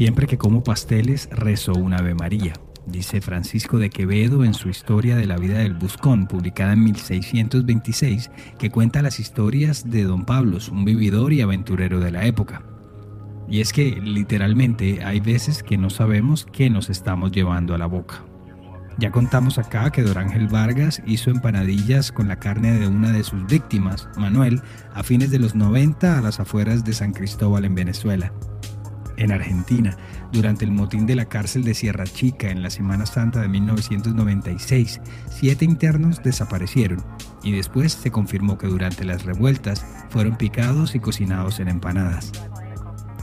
Siempre que como pasteles rezo un Ave María, dice Francisco de Quevedo en su Historia de la vida del Buscón, publicada en 1626, que cuenta las historias de don Pablo, un vividor y aventurero de la época. Y es que literalmente hay veces que no sabemos qué nos estamos llevando a la boca. Ya contamos acá que Don Ángel Vargas hizo empanadillas con la carne de una de sus víctimas, Manuel, a fines de los 90 a las afueras de San Cristóbal en Venezuela en Argentina, durante el motín de la cárcel de Sierra Chica en la Semana Santa de 1996, siete internos desaparecieron y después se confirmó que durante las revueltas fueron picados y cocinados en empanadas.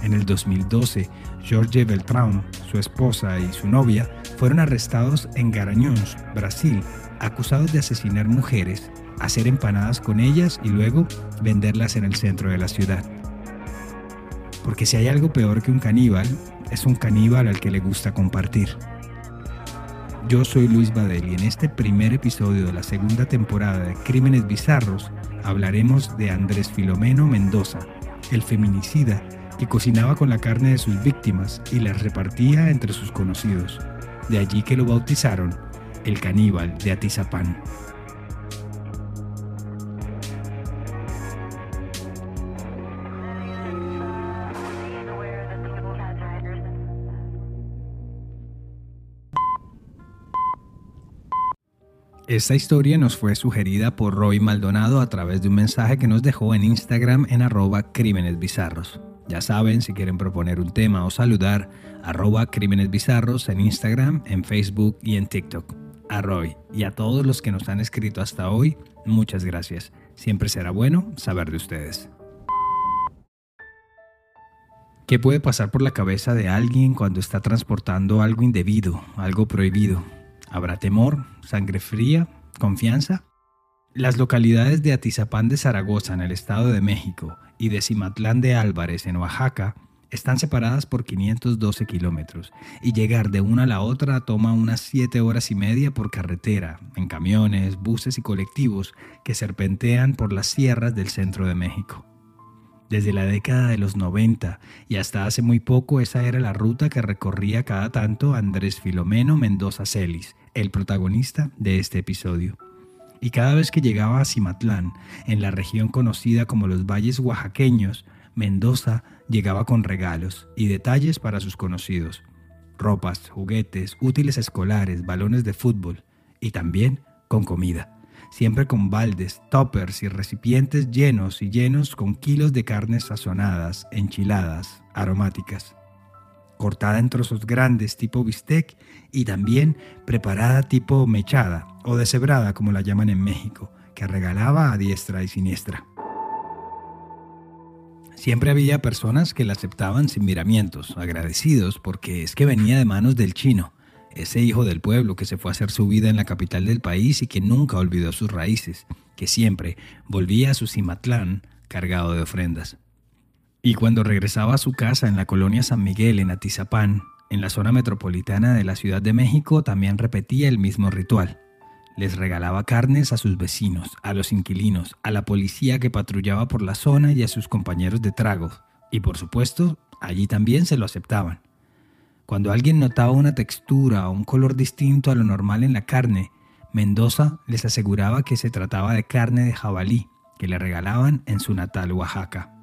En el 2012, Jorge Beltrán, su esposa y su novia fueron arrestados en Garanhuns, Brasil, acusados de asesinar mujeres, hacer empanadas con ellas y luego venderlas en el centro de la ciudad. Porque si hay algo peor que un caníbal, es un caníbal al que le gusta compartir. Yo soy Luis Badel y en este primer episodio de la segunda temporada de Crímenes Bizarros hablaremos de Andrés Filomeno Mendoza, el feminicida que cocinaba con la carne de sus víctimas y las repartía entre sus conocidos. De allí que lo bautizaron el caníbal de Atizapán. Esta historia nos fue sugerida por Roy Maldonado a través de un mensaje que nos dejó en Instagram en arroba crímenes bizarros. Ya saben, si quieren proponer un tema o saludar, arroba crímenes bizarros en Instagram, en Facebook y en TikTok. A Roy y a todos los que nos han escrito hasta hoy, muchas gracias. Siempre será bueno saber de ustedes. ¿Qué puede pasar por la cabeza de alguien cuando está transportando algo indebido, algo prohibido? ¿Habrá temor, sangre fría, confianza? Las localidades de Atizapán de Zaragoza en el Estado de México y de Cimatlán de Álvarez en Oaxaca están separadas por 512 kilómetros y llegar de una a la otra toma unas 7 horas y media por carretera, en camiones, buses y colectivos que serpentean por las sierras del centro de México. Desde la década de los 90 y hasta hace muy poco esa era la ruta que recorría cada tanto Andrés Filomeno Mendoza Celis, el protagonista de este episodio. Y cada vez que llegaba a Cimatlán, en la región conocida como los Valles Oaxaqueños, Mendoza llegaba con regalos y detalles para sus conocidos. Ropas, juguetes, útiles escolares, balones de fútbol y también con comida siempre con baldes, toppers y recipientes llenos y llenos con kilos de carnes sazonadas, enchiladas, aromáticas, cortada en trozos grandes tipo bistec y también preparada tipo mechada o deshebrada como la llaman en México, que regalaba a diestra y siniestra. Siempre había personas que la aceptaban sin miramientos, agradecidos porque es que venía de manos del chino, ese hijo del pueblo que se fue a hacer su vida en la capital del país y que nunca olvidó sus raíces, que siempre volvía a su Cimatlán cargado de ofrendas. Y cuando regresaba a su casa en la colonia San Miguel, en Atizapán, en la zona metropolitana de la Ciudad de México, también repetía el mismo ritual. Les regalaba carnes a sus vecinos, a los inquilinos, a la policía que patrullaba por la zona y a sus compañeros de trago. Y por supuesto, allí también se lo aceptaban. Cuando alguien notaba una textura o un color distinto a lo normal en la carne, Mendoza les aseguraba que se trataba de carne de jabalí que le regalaban en su natal Oaxaca.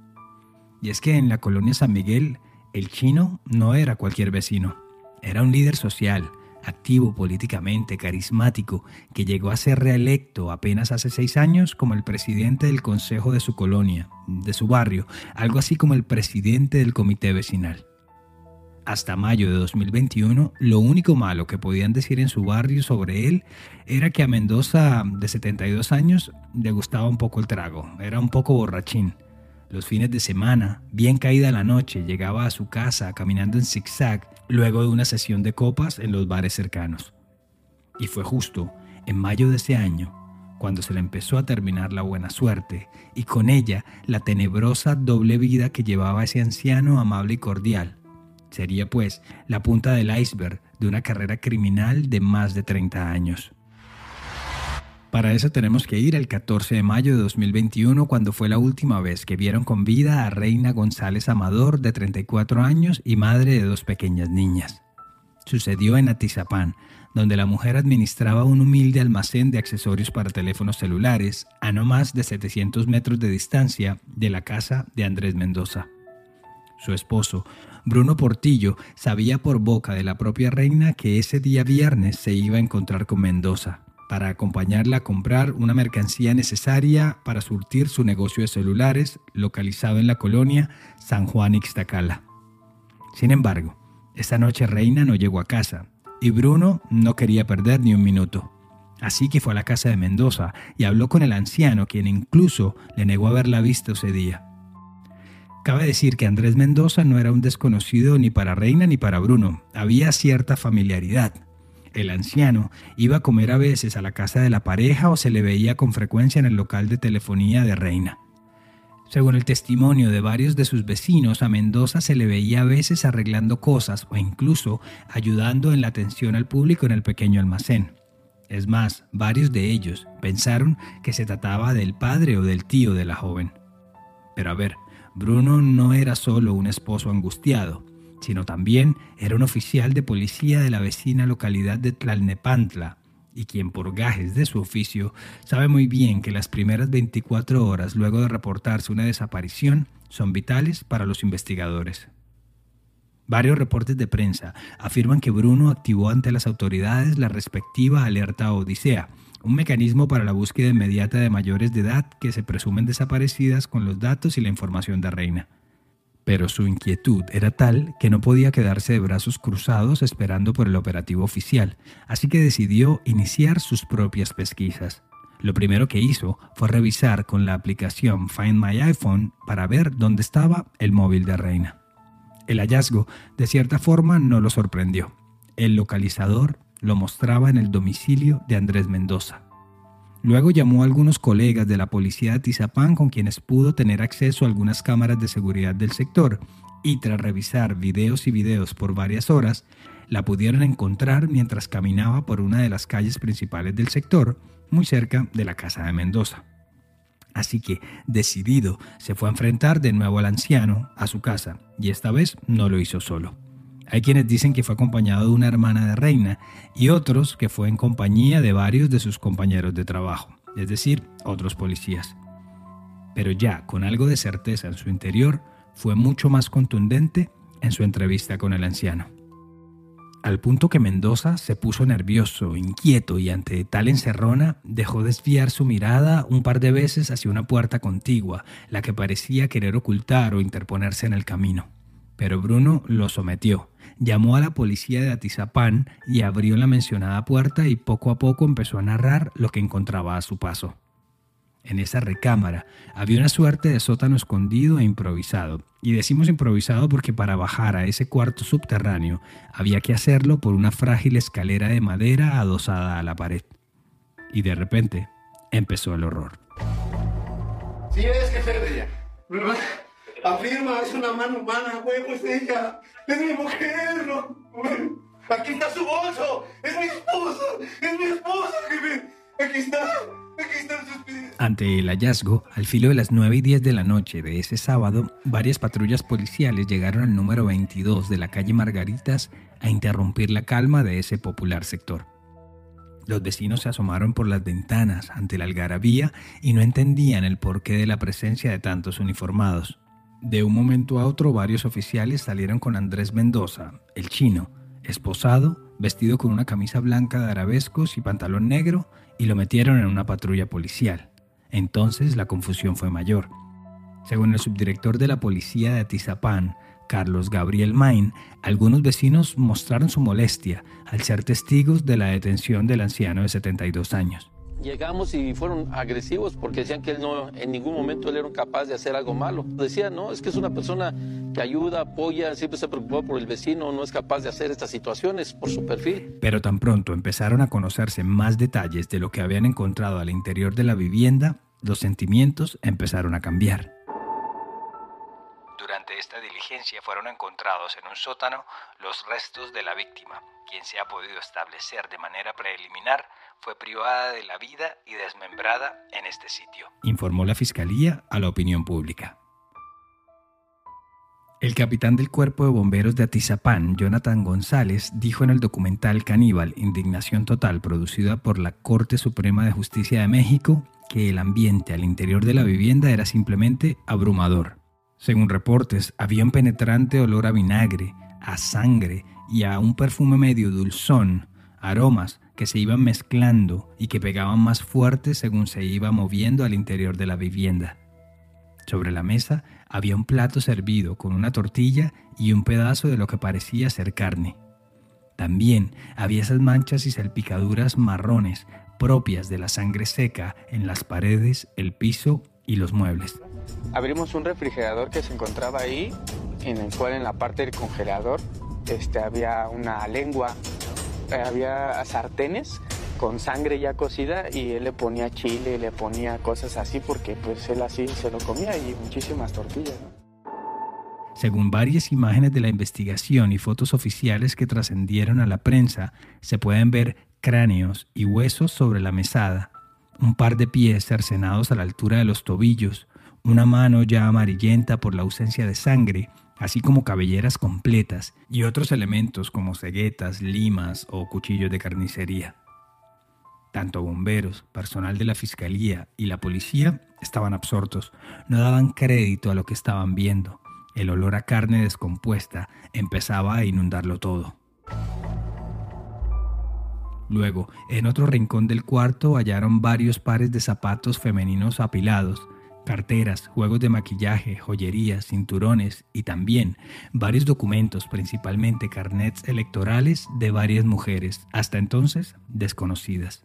Y es que en la colonia San Miguel, el chino no era cualquier vecino, era un líder social, activo políticamente, carismático, que llegó a ser reelecto apenas hace seis años como el presidente del consejo de su colonia, de su barrio, algo así como el presidente del comité vecinal hasta mayo de 2021, lo único malo que podían decir en su barrio sobre él era que a Mendoza, de 72 años, le gustaba un poco el trago, era un poco borrachín. Los fines de semana, bien caída la noche, llegaba a su casa caminando en zigzag luego de una sesión de copas en los bares cercanos. Y fue justo en mayo de ese año cuando se le empezó a terminar la buena suerte y con ella la tenebrosa doble vida que llevaba ese anciano amable y cordial. Sería pues la punta del iceberg de una carrera criminal de más de 30 años. Para eso tenemos que ir el 14 de mayo de 2021, cuando fue la última vez que vieron con vida a Reina González Amador, de 34 años y madre de dos pequeñas niñas. Sucedió en Atizapán, donde la mujer administraba un humilde almacén de accesorios para teléfonos celulares a no más de 700 metros de distancia de la casa de Andrés Mendoza. Su esposo, Bruno Portillo, sabía por boca de la propia reina que ese día viernes se iba a encontrar con Mendoza para acompañarla a comprar una mercancía necesaria para surtir su negocio de celulares localizado en la colonia San Juan Ixtacala. Sin embargo, esa noche Reina no llegó a casa y Bruno no quería perder ni un minuto. Así que fue a la casa de Mendoza y habló con el anciano, quien incluso le negó haberla visto ese día. Cabe decir que Andrés Mendoza no era un desconocido ni para Reina ni para Bruno, había cierta familiaridad. El anciano iba a comer a veces a la casa de la pareja o se le veía con frecuencia en el local de telefonía de Reina. Según el testimonio de varios de sus vecinos, a Mendoza se le veía a veces arreglando cosas o incluso ayudando en la atención al público en el pequeño almacén. Es más, varios de ellos pensaron que se trataba del padre o del tío de la joven. Pero a ver, Bruno no era solo un esposo angustiado, sino también era un oficial de policía de la vecina localidad de Tlalnepantla, y quien por gajes de su oficio sabe muy bien que las primeras 24 horas luego de reportarse una desaparición son vitales para los investigadores. Varios reportes de prensa afirman que Bruno activó ante las autoridades la respectiva alerta Odisea, un mecanismo para la búsqueda inmediata de mayores de edad que se presumen desaparecidas con los datos y la información de Reina pero su inquietud era tal que no podía quedarse de brazos cruzados esperando por el operativo oficial, así que decidió iniciar sus propias pesquisas. Lo primero que hizo fue revisar con la aplicación Find My iPhone para ver dónde estaba el móvil de Reina. El hallazgo, de cierta forma, no lo sorprendió. El localizador lo mostraba en el domicilio de Andrés Mendoza. Luego llamó a algunos colegas de la policía de Tizapán con quienes pudo tener acceso a algunas cámaras de seguridad del sector y tras revisar videos y videos por varias horas, la pudieron encontrar mientras caminaba por una de las calles principales del sector, muy cerca de la casa de Mendoza. Así que, decidido, se fue a enfrentar de nuevo al anciano a su casa, y esta vez no lo hizo solo. Hay quienes dicen que fue acompañado de una hermana de reina y otros que fue en compañía de varios de sus compañeros de trabajo, es decir, otros policías. Pero ya con algo de certeza en su interior, fue mucho más contundente en su entrevista con el anciano. Al punto que Mendoza se puso nervioso, inquieto y ante tal encerrona dejó desviar su mirada un par de veces hacia una puerta contigua, la que parecía querer ocultar o interponerse en el camino. Pero Bruno lo sometió llamó a la policía de Atizapán y abrió la mencionada puerta y poco a poco empezó a narrar lo que encontraba a su paso. En esa recámara había una suerte de sótano escondido e improvisado, y decimos improvisado porque para bajar a ese cuarto subterráneo había que hacerlo por una frágil escalera de madera adosada a la pared. Y de repente empezó el horror. Sí, es que Afirma, es una mano humana, huevo, es ella. Es mi mujer, ¿no? Aquí está su bolso. Es mi esposa. Es mi esposa, jefe. Aquí está. Aquí están sus Ante el hallazgo, al filo de las 9 y 10 de la noche de ese sábado, varias patrullas policiales llegaron al número 22 de la calle Margaritas a interrumpir la calma de ese popular sector. Los vecinos se asomaron por las ventanas ante la algarabía y no entendían el porqué de la presencia de tantos uniformados. De un momento a otro, varios oficiales salieron con Andrés Mendoza, el chino, esposado, vestido con una camisa blanca de arabescos y pantalón negro, y lo metieron en una patrulla policial. Entonces la confusión fue mayor. Según el subdirector de la policía de Atizapán, Carlos Gabriel Main, algunos vecinos mostraron su molestia al ser testigos de la detención del anciano de 72 años. Llegamos y fueron agresivos porque decían que él no, en ningún momento él era capaz de hacer algo malo. Decían, no, es que es una persona que ayuda, apoya, siempre se preocupó por el vecino, no es capaz de hacer estas situaciones por su perfil. Pero tan pronto empezaron a conocerse más detalles de lo que habían encontrado al interior de la vivienda, los sentimientos empezaron a cambiar. Durante esta diligencia fueron encontrados en un sótano los restos de la víctima, quien se ha podido establecer de manera preliminar fue privada de la vida y desmembrada en este sitio, informó la Fiscalía a la opinión pública. El capitán del Cuerpo de Bomberos de Atizapán, Jonathan González, dijo en el documental Caníbal, Indignación Total, producida por la Corte Suprema de Justicia de México, que el ambiente al interior de la vivienda era simplemente abrumador. Según reportes, había un penetrante olor a vinagre, a sangre y a un perfume medio dulzón, aromas que se iban mezclando y que pegaban más fuerte según se iba moviendo al interior de la vivienda. Sobre la mesa había un plato servido con una tortilla y un pedazo de lo que parecía ser carne. También había esas manchas y salpicaduras marrones propias de la sangre seca en las paredes, el piso y los muebles. Abrimos un refrigerador que se encontraba ahí, en el cual en la parte del congelador este, había una lengua había sartenes con sangre ya cocida y él le ponía chile, le ponía cosas así porque pues él así se lo comía y muchísimas tortillas. Según varias imágenes de la investigación y fotos oficiales que trascendieron a la prensa, se pueden ver cráneos y huesos sobre la mesada, un par de pies cercenados a la altura de los tobillos, una mano ya amarillenta por la ausencia de sangre así como cabelleras completas y otros elementos como ceguetas, limas o cuchillos de carnicería. Tanto bomberos, personal de la fiscalía y la policía estaban absortos, no daban crédito a lo que estaban viendo. El olor a carne descompuesta empezaba a inundarlo todo. Luego, en otro rincón del cuarto hallaron varios pares de zapatos femeninos apilados, carteras, juegos de maquillaje, joyerías, cinturones y también varios documentos, principalmente carnets electorales de varias mujeres, hasta entonces desconocidas.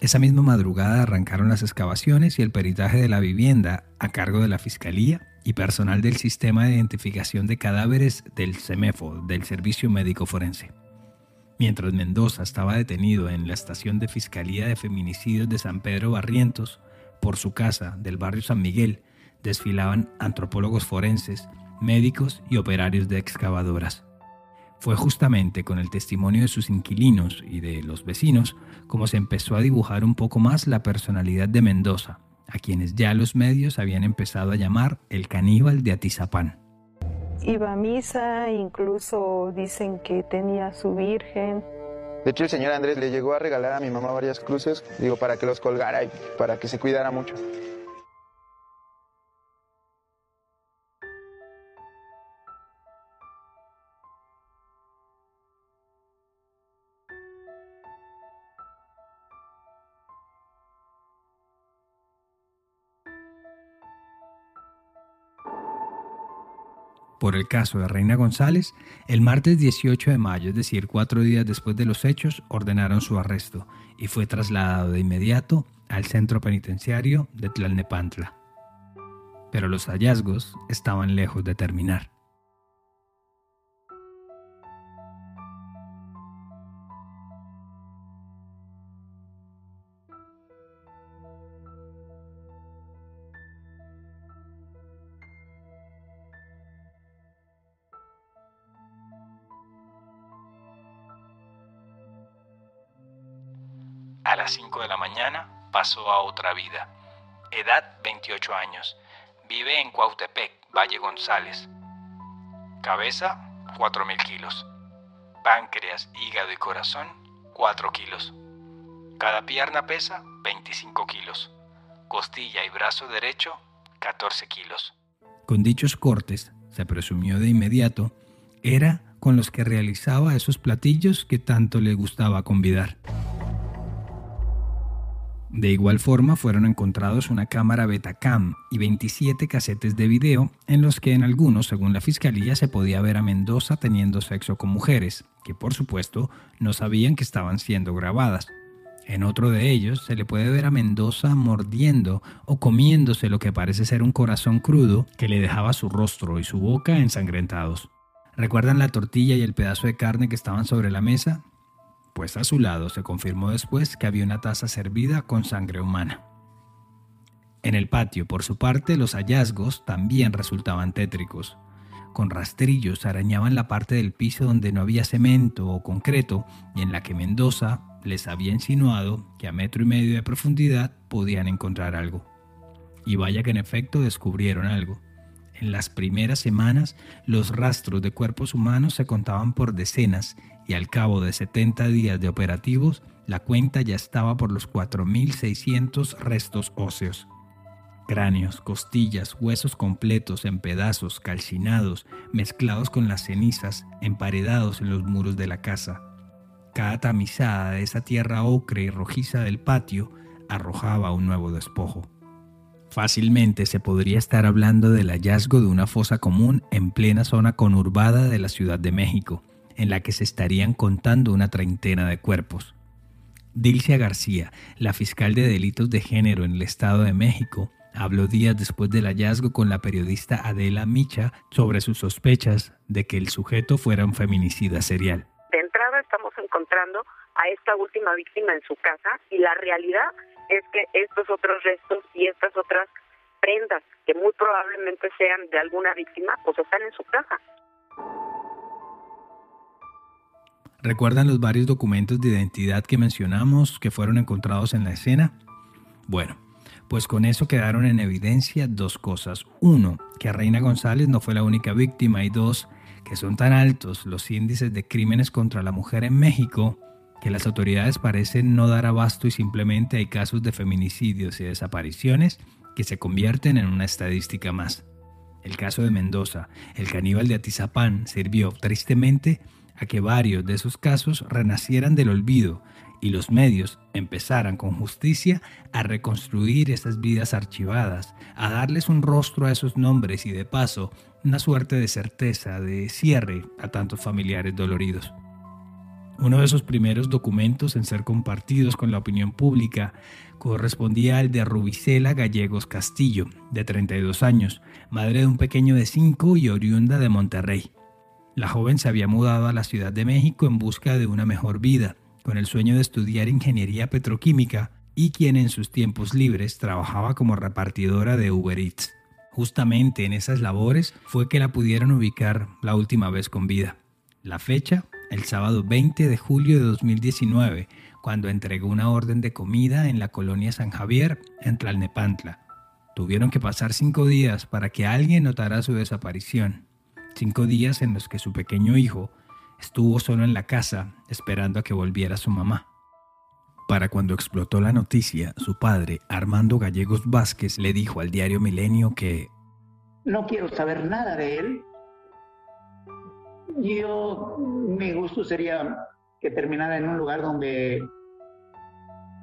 Esa misma madrugada arrancaron las excavaciones y el peritaje de la vivienda a cargo de la Fiscalía y personal del Sistema de Identificación de Cadáveres del CEMEFO, del Servicio Médico Forense. Mientras Mendoza estaba detenido en la estación de Fiscalía de Feminicidios de San Pedro Barrientos, por su casa del barrio San Miguel desfilaban antropólogos forenses, médicos y operarios de excavadoras. Fue justamente con el testimonio de sus inquilinos y de los vecinos como se empezó a dibujar un poco más la personalidad de Mendoza, a quienes ya los medios habían empezado a llamar el caníbal de Atizapán. Iba a misa, incluso dicen que tenía su virgen, de hecho, el señor Andrés le llegó a regalar a mi mamá varias cruces, digo, para que los colgara y para que se cuidara mucho. Por el caso de Reina González, el martes 18 de mayo, es decir, cuatro días después de los hechos, ordenaron su arresto y fue trasladado de inmediato al centro penitenciario de Tlalnepantla. Pero los hallazgos estaban lejos de terminar. 5 de la mañana pasó a otra vida. Edad 28 años. Vive en Cuautepec, Valle González. Cabeza 4.000 kilos. Páncreas, hígado y corazón 4 kilos. Cada pierna pesa 25 kilos. Costilla y brazo derecho 14 kilos. Con dichos cortes, se presumió de inmediato, era con los que realizaba esos platillos que tanto le gustaba convidar. De igual forma fueron encontrados una cámara Betacam y 27 casetes de video en los que en algunos, según la fiscalía, se podía ver a Mendoza teniendo sexo con mujeres, que por supuesto no sabían que estaban siendo grabadas. En otro de ellos se le puede ver a Mendoza mordiendo o comiéndose lo que parece ser un corazón crudo que le dejaba su rostro y su boca ensangrentados. ¿Recuerdan la tortilla y el pedazo de carne que estaban sobre la mesa? Pues a su lado se confirmó después que había una taza servida con sangre humana. En el patio, por su parte, los hallazgos también resultaban tétricos. Con rastrillos arañaban la parte del piso donde no había cemento o concreto y en la que Mendoza les había insinuado que a metro y medio de profundidad podían encontrar algo. Y vaya que en efecto descubrieron algo. En las primeras semanas los rastros de cuerpos humanos se contaban por decenas y al cabo de 70 días de operativos la cuenta ya estaba por los 4.600 restos óseos. Cráneos, costillas, huesos completos en pedazos, calcinados, mezclados con las cenizas, emparedados en los muros de la casa. Cada tamizada de esa tierra ocre y rojiza del patio arrojaba un nuevo despojo. Fácilmente se podría estar hablando del hallazgo de una fosa común en plena zona conurbada de la Ciudad de México, en la que se estarían contando una treintena de cuerpos. Dilcia García, la fiscal de delitos de género en el Estado de México, habló días después del hallazgo con la periodista Adela Micha sobre sus sospechas de que el sujeto fuera un feminicida serial. Esta última víctima en su casa y la realidad es que estos otros restos y estas otras prendas que muy probablemente sean de alguna víctima pues están en su casa. ¿Recuerdan los varios documentos de identidad que mencionamos que fueron encontrados en la escena? Bueno, pues con eso quedaron en evidencia dos cosas. Uno, que Reina González no fue la única víctima y dos, que son tan altos los índices de crímenes contra la mujer en México que las autoridades parecen no dar abasto y simplemente hay casos de feminicidios y desapariciones que se convierten en una estadística más. El caso de Mendoza, el caníbal de Atizapán, sirvió tristemente a que varios de esos casos renacieran del olvido y los medios empezaran con justicia a reconstruir esas vidas archivadas, a darles un rostro a esos nombres y de paso una suerte de certeza, de cierre a tantos familiares doloridos. Uno de esos primeros documentos en ser compartidos con la opinión pública correspondía al de Rubicela Gallegos Castillo, de 32 años, madre de un pequeño de 5 y oriunda de Monterrey. La joven se había mudado a la Ciudad de México en busca de una mejor vida, con el sueño de estudiar ingeniería petroquímica y quien en sus tiempos libres trabajaba como repartidora de Uber Eats. Justamente en esas labores fue que la pudieron ubicar la última vez con vida. La fecha, el sábado 20 de julio de 2019, cuando entregó una orden de comida en la colonia San Javier, en Tlalnepantla. Tuvieron que pasar cinco días para que alguien notara su desaparición cinco días en los que su pequeño hijo estuvo solo en la casa esperando a que volviera su mamá. Para cuando explotó la noticia, su padre, Armando Gallegos Vázquez, le dijo al diario Milenio que... No quiero saber nada de él. Yo, mi gusto sería que terminara en un lugar donde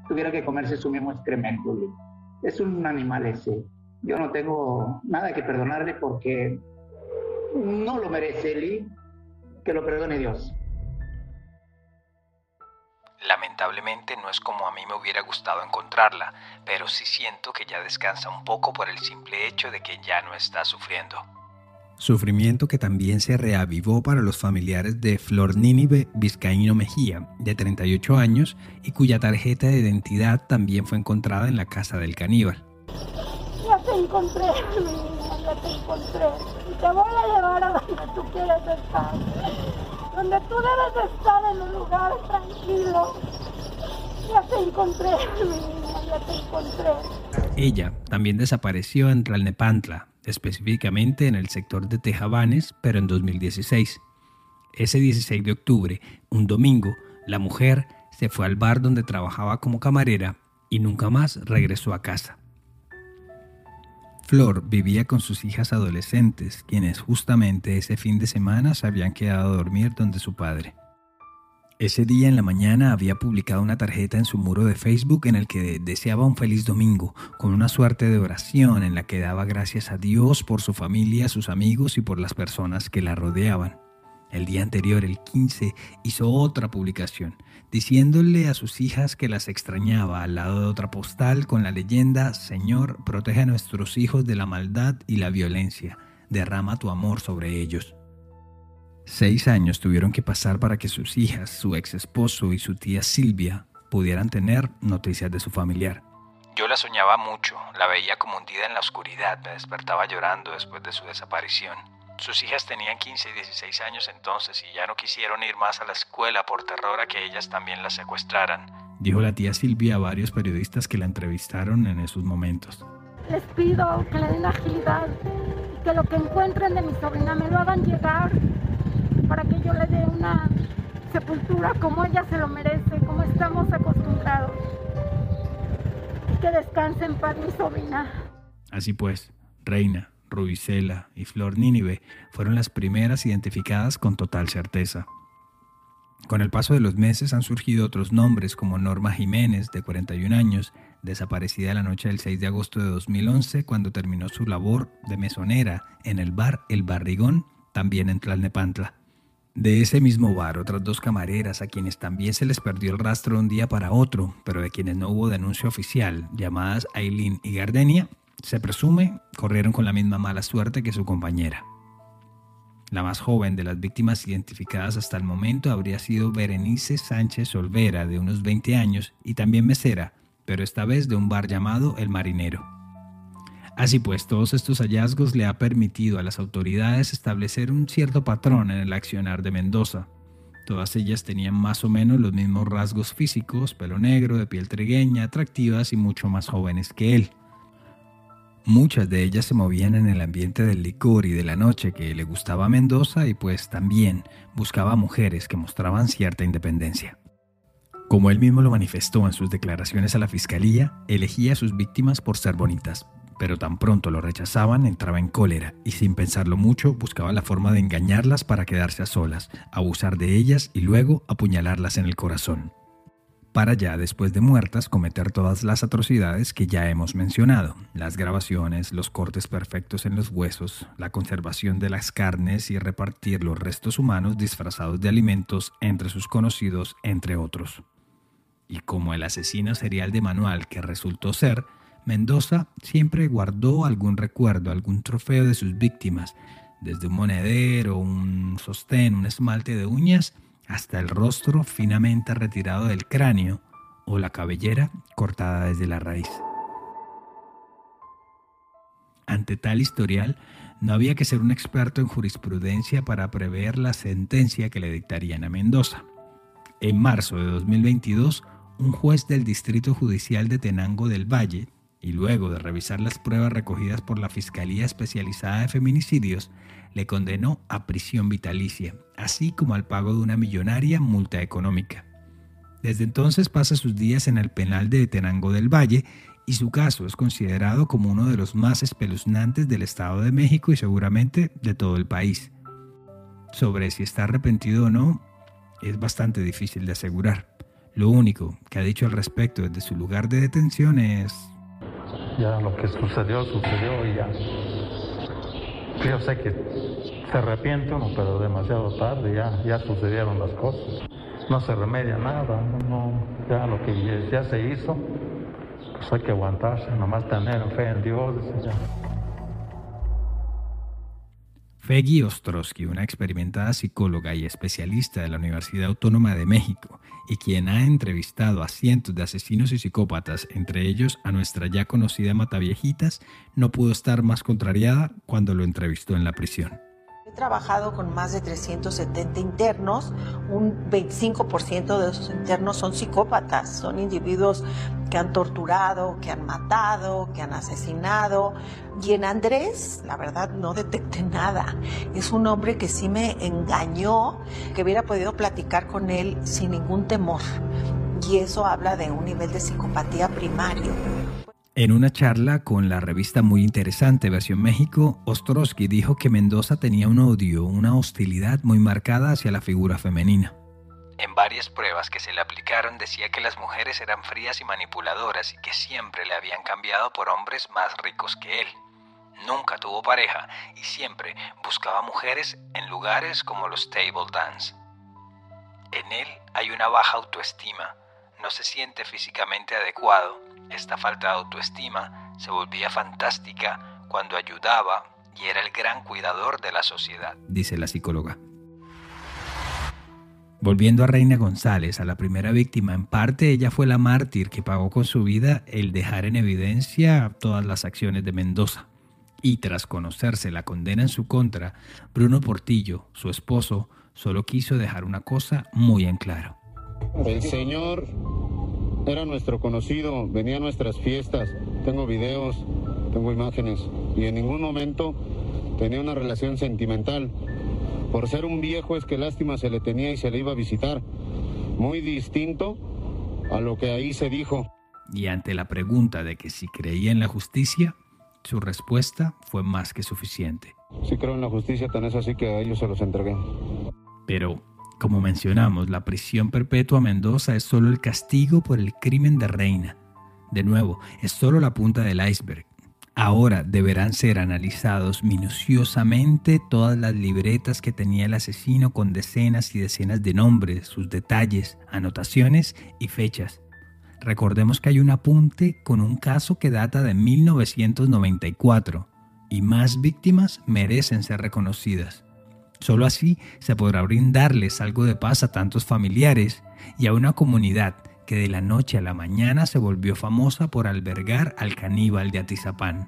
tuviera que comerse su mismo excremento. Es un animal ese. Yo no tengo nada que perdonarle porque no lo merece Eli, que lo perdone Dios. Lamentablemente no es como a mí me hubiera gustado encontrarla, pero sí siento que ya descansa un poco por el simple hecho de que ya no está sufriendo. Sufrimiento que también se reavivó para los familiares de Flor Nínive Vizcaíno Mejía, de 38 años, y cuya tarjeta de identidad también fue encontrada en la casa del caníbal. Ya te encontré, ya te encontré te voy a llevar a donde tú quieres estar. Donde tú debes estar en un lugar tranquilo. Ya te encontré, mi niña, ya te encontré. Ella también desapareció en Tlalnepantla, específicamente en el sector de Tejabanes, pero en 2016. Ese 16 de octubre, un domingo, la mujer se fue al bar donde trabajaba como camarera y nunca más regresó a casa. Flor vivía con sus hijas adolescentes, quienes justamente ese fin de semana se habían quedado a dormir donde su padre. Ese día en la mañana había publicado una tarjeta en su muro de Facebook en el que deseaba un feliz domingo, con una suerte de oración en la que daba gracias a Dios por su familia, sus amigos y por las personas que la rodeaban. El día anterior, el 15, hizo otra publicación, diciéndole a sus hijas que las extrañaba al lado de otra postal con la leyenda Señor, protege a nuestros hijos de la maldad y la violencia, derrama tu amor sobre ellos. Seis años tuvieron que pasar para que sus hijas, su ex esposo y su tía Silvia pudieran tener noticias de su familiar. Yo la soñaba mucho, la veía como hundida en la oscuridad, me despertaba llorando después de su desaparición. Sus hijas tenían 15 y 16 años entonces y ya no quisieron ir más a la escuela por terror a que ellas también las secuestraran. Dijo la tía Silvia a varios periodistas que la entrevistaron en esos momentos. Les pido que le den agilidad, que lo que encuentren de mi sobrina me lo hagan llegar para que yo le dé una sepultura como ella se lo merece, como estamos acostumbrados. Y que descanse en paz mi sobrina. Así pues, Reina, Rubicela y Flor Nínive fueron las primeras identificadas con total certeza. Con el paso de los meses han surgido otros nombres como Norma Jiménez, de 41 años, desaparecida la noche del 6 de agosto de 2011 cuando terminó su labor de mesonera en el bar El Barrigón, también en Tlalnepantla. De ese mismo bar, otras dos camareras a quienes también se les perdió el rastro de un día para otro, pero de quienes no hubo denuncio oficial, llamadas Aileen y Gardenia, se presume, corrieron con la misma mala suerte que su compañera. La más joven de las víctimas identificadas hasta el momento habría sido Berenice Sánchez Olvera, de unos 20 años, y también mesera, pero esta vez de un bar llamado El Marinero. Así pues, todos estos hallazgos le ha permitido a las autoridades establecer un cierto patrón en el accionar de Mendoza. Todas ellas tenían más o menos los mismos rasgos físicos, pelo negro, de piel trigueña, atractivas y mucho más jóvenes que él. Muchas de ellas se movían en el ambiente del licor y de la noche que le gustaba a Mendoza y pues también buscaba mujeres que mostraban cierta independencia. Como él mismo lo manifestó en sus declaraciones a la fiscalía, elegía a sus víctimas por ser bonitas, pero tan pronto lo rechazaban entraba en cólera y sin pensarlo mucho buscaba la forma de engañarlas para quedarse a solas, abusar de ellas y luego apuñalarlas en el corazón para ya después de muertas cometer todas las atrocidades que ya hemos mencionado, las grabaciones, los cortes perfectos en los huesos, la conservación de las carnes y repartir los restos humanos disfrazados de alimentos entre sus conocidos, entre otros. Y como el asesino serial de manual que resultó ser, Mendoza siempre guardó algún recuerdo, algún trofeo de sus víctimas, desde un monedero, un sostén, un esmalte de uñas, hasta el rostro finamente retirado del cráneo o la cabellera cortada desde la raíz. Ante tal historial, no había que ser un experto en jurisprudencia para prever la sentencia que le dictarían a Mendoza. En marzo de 2022, un juez del Distrito Judicial de Tenango del Valle, y luego de revisar las pruebas recogidas por la Fiscalía Especializada de Feminicidios, le condenó a prisión vitalicia, así como al pago de una millonaria multa económica. Desde entonces pasa sus días en el penal de Tenango del Valle y su caso es considerado como uno de los más espeluznantes del Estado de México y seguramente de todo el país. Sobre si está arrepentido o no, es bastante difícil de asegurar. Lo único que ha dicho al respecto desde su lugar de detención es... Ya lo que sucedió, sucedió y ya yo sé que se arrepiente uno, pero demasiado tarde, ya, ya sucedieron las cosas. No se remedia nada, no, ya lo que ya se hizo, pues hay que aguantarse, nomás tener fe en Dios. Ya. Feggy Ostrowski, una experimentada psicóloga y especialista de la Universidad Autónoma de México, y quien ha entrevistado a cientos de asesinos y psicópatas, entre ellos a nuestra ya conocida Mataviejitas, no pudo estar más contrariada cuando lo entrevistó en la prisión. He trabajado con más de 370 internos, un 25% de esos internos son psicópatas, son individuos que han torturado, que han matado, que han asesinado. Y en Andrés, la verdad, no detecté nada. Es un hombre que sí me engañó, que hubiera podido platicar con él sin ningún temor. Y eso habla de un nivel de psicopatía primario. En una charla con la revista Muy Interesante Versión México, Ostrowski dijo que Mendoza tenía un odio, una hostilidad muy marcada hacia la figura femenina. En varias pruebas que se le aplicaron decía que las mujeres eran frías y manipuladoras y que siempre le habían cambiado por hombres más ricos que él. Nunca tuvo pareja y siempre buscaba mujeres en lugares como los table dance. En él hay una baja autoestima, no se siente físicamente adecuado. Esta falta de autoestima se volvía fantástica cuando ayudaba y era el gran cuidador de la sociedad, dice la psicóloga. Volviendo a Reina González, a la primera víctima, en parte ella fue la mártir que pagó con su vida el dejar en evidencia todas las acciones de Mendoza. Y tras conocerse la condena en su contra, Bruno Portillo, su esposo, solo quiso dejar una cosa muy en claro. El señor era nuestro conocido, venía a nuestras fiestas, tengo videos, tengo imágenes, y en ningún momento tenía una relación sentimental. Por ser un viejo es que lástima se le tenía y se le iba a visitar. Muy distinto a lo que ahí se dijo. Y ante la pregunta de que si creía en la justicia, su respuesta fue más que suficiente. Sí creo en la justicia, tan es así que a ellos se los entregué. Pero, como mencionamos, la prisión perpetua a Mendoza es solo el castigo por el crimen de Reina. De nuevo, es solo la punta del iceberg. Ahora deberán ser analizados minuciosamente todas las libretas que tenía el asesino con decenas y decenas de nombres, sus detalles, anotaciones y fechas. Recordemos que hay un apunte con un caso que data de 1994 y más víctimas merecen ser reconocidas. Solo así se podrá brindarles algo de paz a tantos familiares y a una comunidad que de la noche a la mañana se volvió famosa por albergar al caníbal de Atizapán,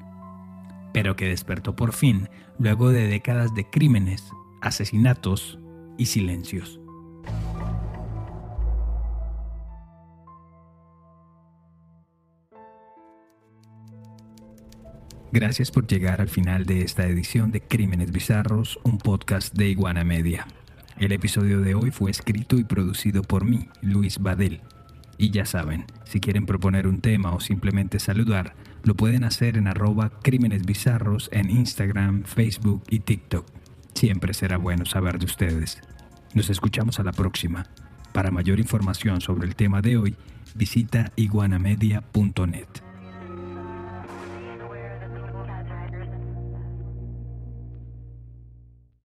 pero que despertó por fin luego de décadas de crímenes, asesinatos y silencios. Gracias por llegar al final de esta edición de Crímenes Bizarros, un podcast de Iguana Media. El episodio de hoy fue escrito y producido por mí, Luis Badel. Y ya saben, si quieren proponer un tema o simplemente saludar, lo pueden hacer en arroba crímenes bizarros en Instagram, Facebook y TikTok. Siempre será bueno saber de ustedes. Nos escuchamos a la próxima. Para mayor información sobre el tema de hoy, visita iguanamedia.net.